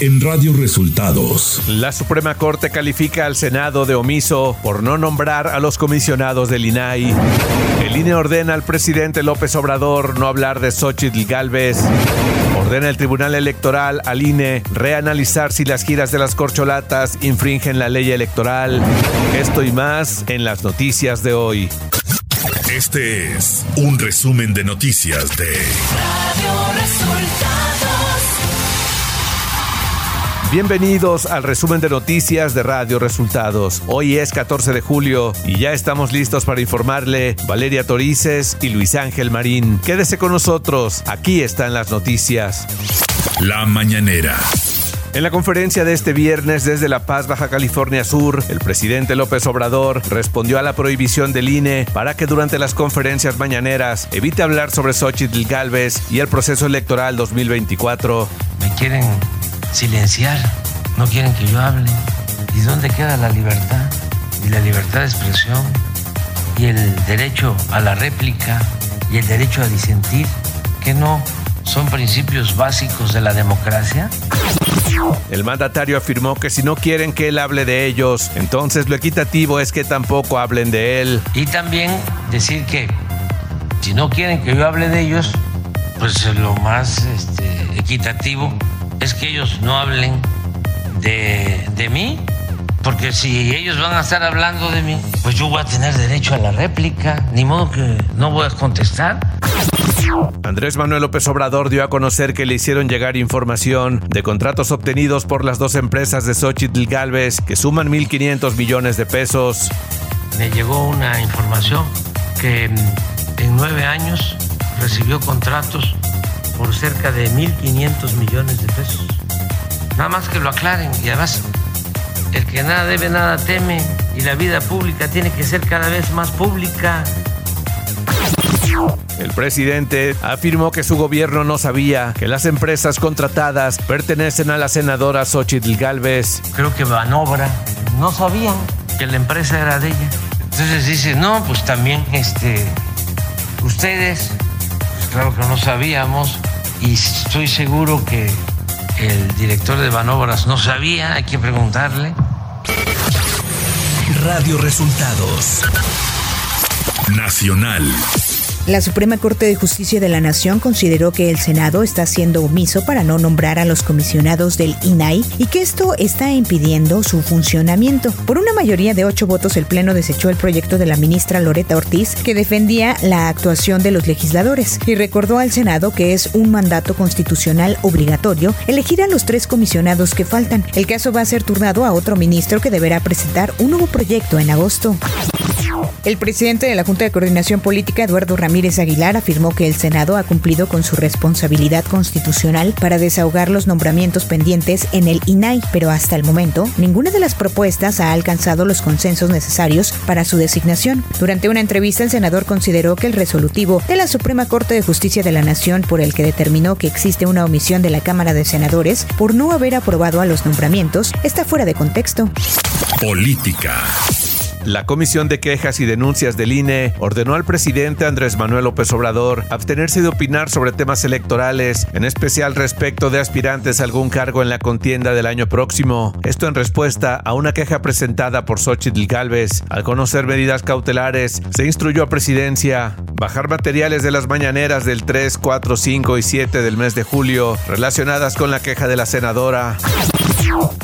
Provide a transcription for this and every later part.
en Radio Resultados. La Suprema Corte califica al Senado de omiso por no nombrar a los comisionados del INAI. El INE ordena al presidente López Obrador no hablar de Xochitl Galvez. Ordena el Tribunal Electoral al INE reanalizar si las giras de las corcholatas infringen la ley electoral. Esto y más en las noticias de hoy. Este es un resumen de noticias de Radio Resultados. Bienvenidos al resumen de noticias de Radio Resultados. Hoy es 14 de julio y ya estamos listos para informarle Valeria Torices y Luis Ángel Marín. Quédese con nosotros, aquí están las noticias. La mañanera. En la conferencia de este viernes desde La Paz, Baja California Sur, el presidente López Obrador respondió a la prohibición del INE para que durante las conferencias mañaneras evite hablar sobre Xochitl Galvez y el proceso electoral 2024. Me quieren silenciar, no quieren que yo hable. ¿Y dónde queda la libertad? Y la libertad de expresión, y el derecho a la réplica, y el derecho a disentir, que no son principios básicos de la democracia. El mandatario afirmó que si no quieren que él hable de ellos, entonces lo equitativo es que tampoco hablen de él. Y también decir que si no quieren que yo hable de ellos, pues lo más este, equitativo es que ellos no hablen de, de mí, porque si ellos van a estar hablando de mí, pues yo voy a tener derecho a la réplica, ni modo que no voy a contestar. Andrés Manuel López Obrador dio a conocer que le hicieron llegar información de contratos obtenidos por las dos empresas de Xochitl Galvez que suman 1.500 millones de pesos. Me llegó una información que en nueve años recibió contratos por cerca de 1.500 millones de pesos. Nada más que lo aclaren y además el que nada debe, nada teme y la vida pública tiene que ser cada vez más pública. El presidente afirmó que su gobierno no sabía que las empresas contratadas pertenecen a la senadora Xochitl Galvez. Creo que Banobra no sabían que la empresa era de ella. Entonces dice, no, pues también este, ustedes, pues claro que no sabíamos y estoy seguro que el director de Banobras no sabía, hay que preguntarle. Radio Resultados Nacional. La Suprema Corte de Justicia de la Nación consideró que el Senado está siendo omiso para no nombrar a los comisionados del INAI y que esto está impidiendo su funcionamiento. Por una mayoría de ocho votos, el Pleno desechó el proyecto de la ministra Loreta Ortiz que defendía la actuación de los legisladores y recordó al Senado que es un mandato constitucional obligatorio elegir a los tres comisionados que faltan. El caso va a ser turnado a otro ministro que deberá presentar un nuevo proyecto en agosto. El presidente de la Junta de Coordinación Política, Eduardo Ramírez Aguilar, afirmó que el Senado ha cumplido con su responsabilidad constitucional para desahogar los nombramientos pendientes en el INAI, pero hasta el momento ninguna de las propuestas ha alcanzado los consensos necesarios para su designación. Durante una entrevista, el senador consideró que el resolutivo de la Suprema Corte de Justicia de la Nación, por el que determinó que existe una omisión de la Cámara de Senadores por no haber aprobado a los nombramientos, está fuera de contexto. Política. La Comisión de Quejas y Denuncias del INE ordenó al presidente Andrés Manuel López Obrador abstenerse de opinar sobre temas electorales, en especial respecto de aspirantes a algún cargo en la contienda del año próximo. Esto en respuesta a una queja presentada por Xochitl Galvez. Al conocer medidas cautelares, se instruyó a presidencia bajar materiales de las mañaneras del 3, 4, 5 y 7 del mes de julio relacionadas con la queja de la senadora.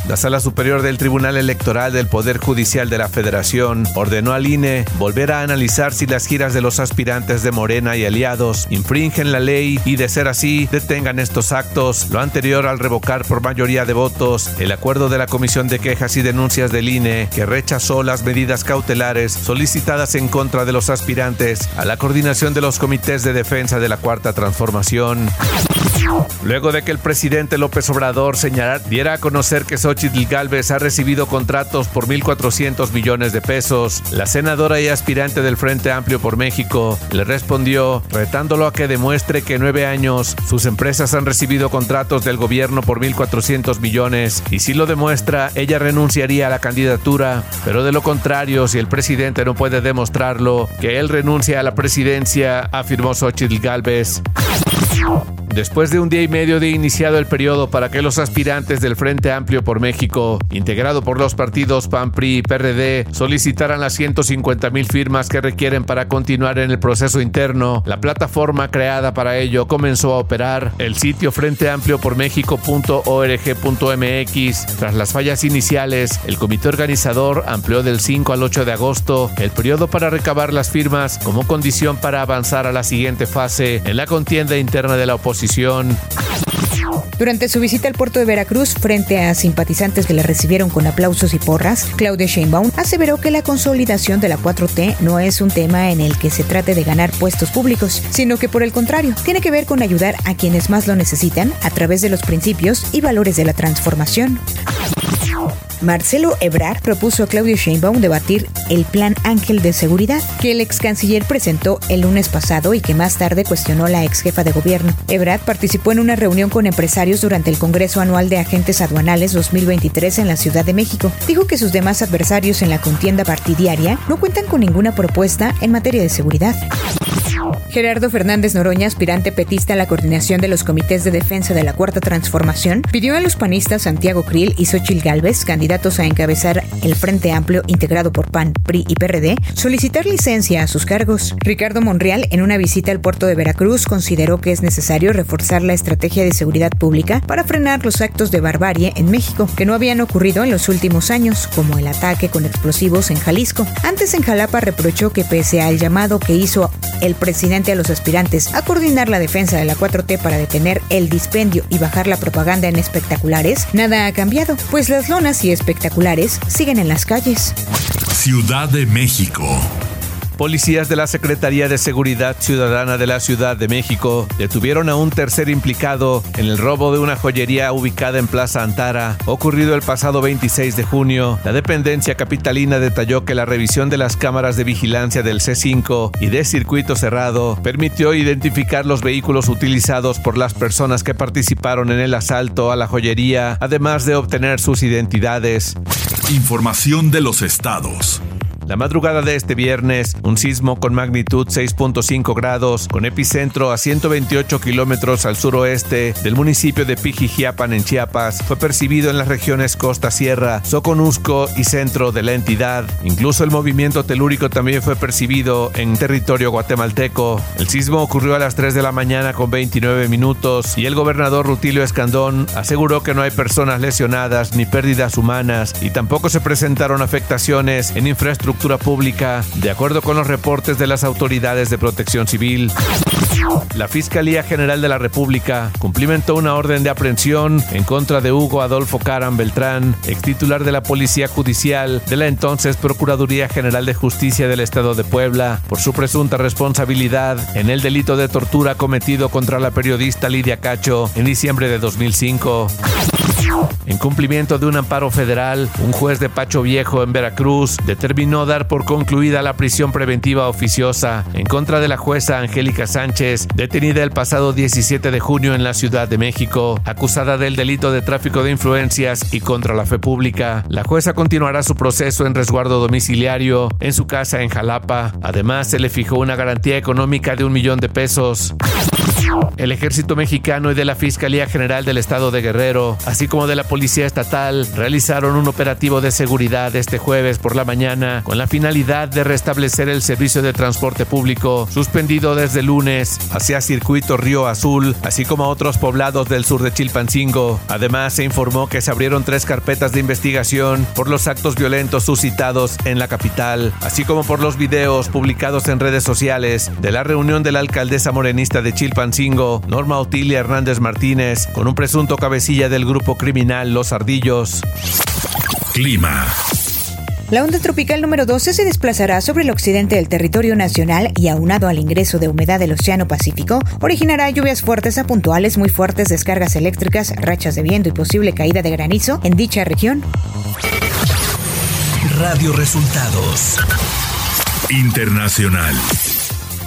La Sala Superior del Tribunal Electoral del Poder Judicial de la Federación ordenó al INE volver a analizar si las giras de los aspirantes de Morena y aliados infringen la ley y, de ser así, detengan estos actos, lo anterior al revocar por mayoría de votos el acuerdo de la Comisión de Quejas y Denuncias del INE que rechazó las medidas cautelares solicitadas en contra de los aspirantes a la coordinación de los comités de defensa de la Cuarta Transformación. Luego de que el presidente López Obrador señalara, diera a conocer que Xochitl Galvez ha recibido contratos por 1.400 millones de pesos, la senadora y aspirante del Frente Amplio por México le respondió retándolo a que demuestre que en nueve años sus empresas han recibido contratos del gobierno por 1.400 millones y si lo demuestra, ella renunciaría a la candidatura, pero de lo contrario, si el presidente no puede demostrarlo, que él renuncia a la presidencia, afirmó Xochitl Galvez. Después de un día y medio de iniciado el periodo para que los aspirantes del Frente Amplio por México, integrado por los partidos PAN, PRI y PRD, solicitaran las 150 mil firmas que requieren para continuar en el proceso interno, la plataforma creada para ello comenzó a operar. El sitio frenteamplio.org.mx. Tras las fallas iniciales, el comité organizador amplió del 5 al 8 de agosto el periodo para recabar las firmas como condición para avanzar a la siguiente fase en la contienda interna de la oposición. Durante su visita al puerto de Veracruz, frente a simpatizantes que la recibieron con aplausos y porras, Claudia Sheinbaum aseveró que la consolidación de la 4T no es un tema en el que se trate de ganar puestos públicos, sino que por el contrario, tiene que ver con ayudar a quienes más lo necesitan a través de los principios y valores de la transformación. Marcelo Ebrard propuso a Claudio Sheinbaum debatir el Plan Ángel de Seguridad, que el ex canciller presentó el lunes pasado y que más tarde cuestionó la ex jefa de gobierno. Ebrard participó en una reunión con empresarios durante el Congreso Anual de Agentes Aduanales 2023 en la Ciudad de México. Dijo que sus demás adversarios en la contienda partidaria no cuentan con ninguna propuesta en materia de seguridad. Gerardo Fernández Noroña, aspirante petista a la coordinación de los comités de defensa de la Cuarta Transformación, pidió a los panistas Santiago Krill y Xochil Gálvez, candidatos a encabezar el Frente Amplio integrado por PAN, PRI y PRD, solicitar licencia a sus cargos. Ricardo Monreal, en una visita al puerto de Veracruz, consideró que es necesario reforzar la estrategia de seguridad pública para frenar los actos de barbarie en México, que no habían ocurrido en los últimos años, como el ataque con explosivos en Jalisco. Antes en Jalapa reprochó que pese al llamado que hizo el presidente a los aspirantes a coordinar la defensa de la 4T para detener el dispendio y bajar la propaganda en espectaculares, nada ha cambiado, pues las lonas y espectaculares siguen en las calles. Ciudad de México. Policías de la Secretaría de Seguridad Ciudadana de la Ciudad de México detuvieron a un tercer implicado en el robo de una joyería ubicada en Plaza Antara, ocurrido el pasado 26 de junio. La dependencia capitalina detalló que la revisión de las cámaras de vigilancia del C5 y de circuito cerrado permitió identificar los vehículos utilizados por las personas que participaron en el asalto a la joyería, además de obtener sus identidades. Información de los estados. La madrugada de este viernes, un sismo con magnitud 6.5 grados, con epicentro a 128 kilómetros al suroeste del municipio de Pijijiapan en Chiapas, fue percibido en las regiones Costa Sierra, Soconusco y centro de la entidad. Incluso el movimiento telúrico también fue percibido en territorio guatemalteco. El sismo ocurrió a las 3 de la mañana con 29 minutos y el gobernador Rutilio Escandón aseguró que no hay personas lesionadas ni pérdidas humanas y tampoco se presentaron afectaciones en infraestructura pública, de acuerdo con los reportes de las autoridades de protección civil. La Fiscalía General de la República cumplimentó una orden de aprehensión en contra de Hugo Adolfo Caran Beltrán, ex titular de la Policía Judicial de la entonces Procuraduría General de Justicia del Estado de Puebla, por su presunta responsabilidad en el delito de tortura cometido contra la periodista Lidia Cacho en diciembre de 2005. En cumplimiento de un amparo federal, un juez de Pacho Viejo en Veracruz determinó dar por concluida la prisión preventiva oficiosa en contra de la jueza Angélica Sánchez, detenida el pasado 17 de junio en la Ciudad de México, acusada del delito de tráfico de influencias y contra la fe pública. La jueza continuará su proceso en resguardo domiciliario en su casa en Jalapa. Además, se le fijó una garantía económica de un millón de pesos. El ejército mexicano y de la Fiscalía General del Estado de Guerrero, así como de la Policía Estatal, realizaron un operativo de seguridad este jueves por la mañana con la finalidad de restablecer el servicio de transporte público suspendido desde lunes hacia Circuito Río Azul, así como a otros poblados del sur de Chilpancingo. Además, se informó que se abrieron tres carpetas de investigación por los actos violentos suscitados en la capital, así como por los videos publicados en redes sociales de la reunión de la alcaldesa morenista de Chilpancingo, Norma Otilia Hernández Martínez, con un presunto cabecilla del grupo criminal Los Ardillos. Clima. La onda tropical número 12 se desplazará sobre el occidente del territorio nacional y aunado al ingreso de humedad del Océano Pacífico, originará lluvias fuertes a puntuales, muy fuertes descargas eléctricas, rachas de viento y posible caída de granizo en dicha región. Radio Resultados. Internacional.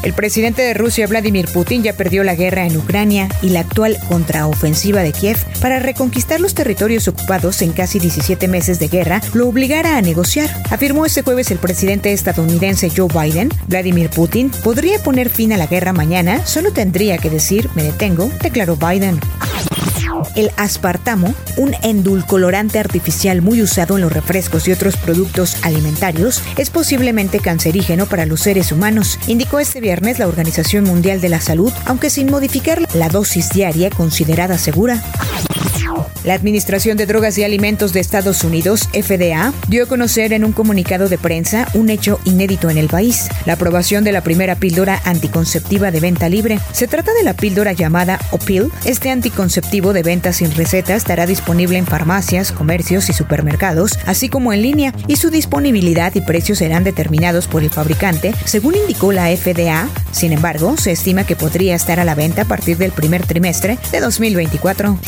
El presidente de Rusia, Vladimir Putin, ya perdió la guerra en Ucrania y la actual contraofensiva de Kiev para reconquistar los territorios ocupados en casi 17 meses de guerra lo obligará a negociar. Afirmó este jueves el presidente estadounidense Joe Biden. Vladimir Putin podría poner fin a la guerra mañana, solo tendría que decir me detengo, declaró Biden. El aspartamo, un endulcolorante artificial muy usado en los refrescos y otros productos alimentarios, es posiblemente cancerígeno para los seres humanos, indicó este viernes la Organización Mundial de la Salud, aunque sin modificar la dosis diaria considerada segura. La Administración de Drogas y Alimentos de Estados Unidos, FDA, dio a conocer en un comunicado de prensa un hecho inédito en el país, la aprobación de la primera píldora anticonceptiva de venta libre. Se trata de la píldora llamada Opil. Este anticonceptivo de venta sin receta estará disponible en farmacias, comercios y supermercados, así como en línea, y su disponibilidad y precios serán determinados por el fabricante, según indicó la FDA. Sin embargo, se estima que podría estar a la venta a partir del primer trimestre de 2024.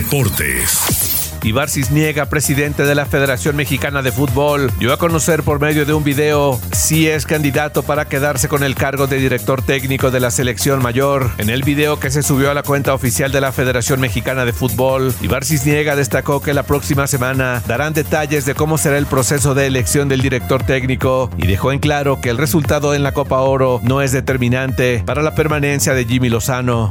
Deportes. Ibar Cisniega, presidente de la Federación Mexicana de Fútbol, dio a conocer por medio de un video si es candidato para quedarse con el cargo de director técnico de la selección mayor. En el video que se subió a la cuenta oficial de la Federación Mexicana de Fútbol, Ibar Cisniega destacó que la próxima semana darán detalles de cómo será el proceso de elección del director técnico y dejó en claro que el resultado en la Copa Oro no es determinante para la permanencia de Jimmy Lozano.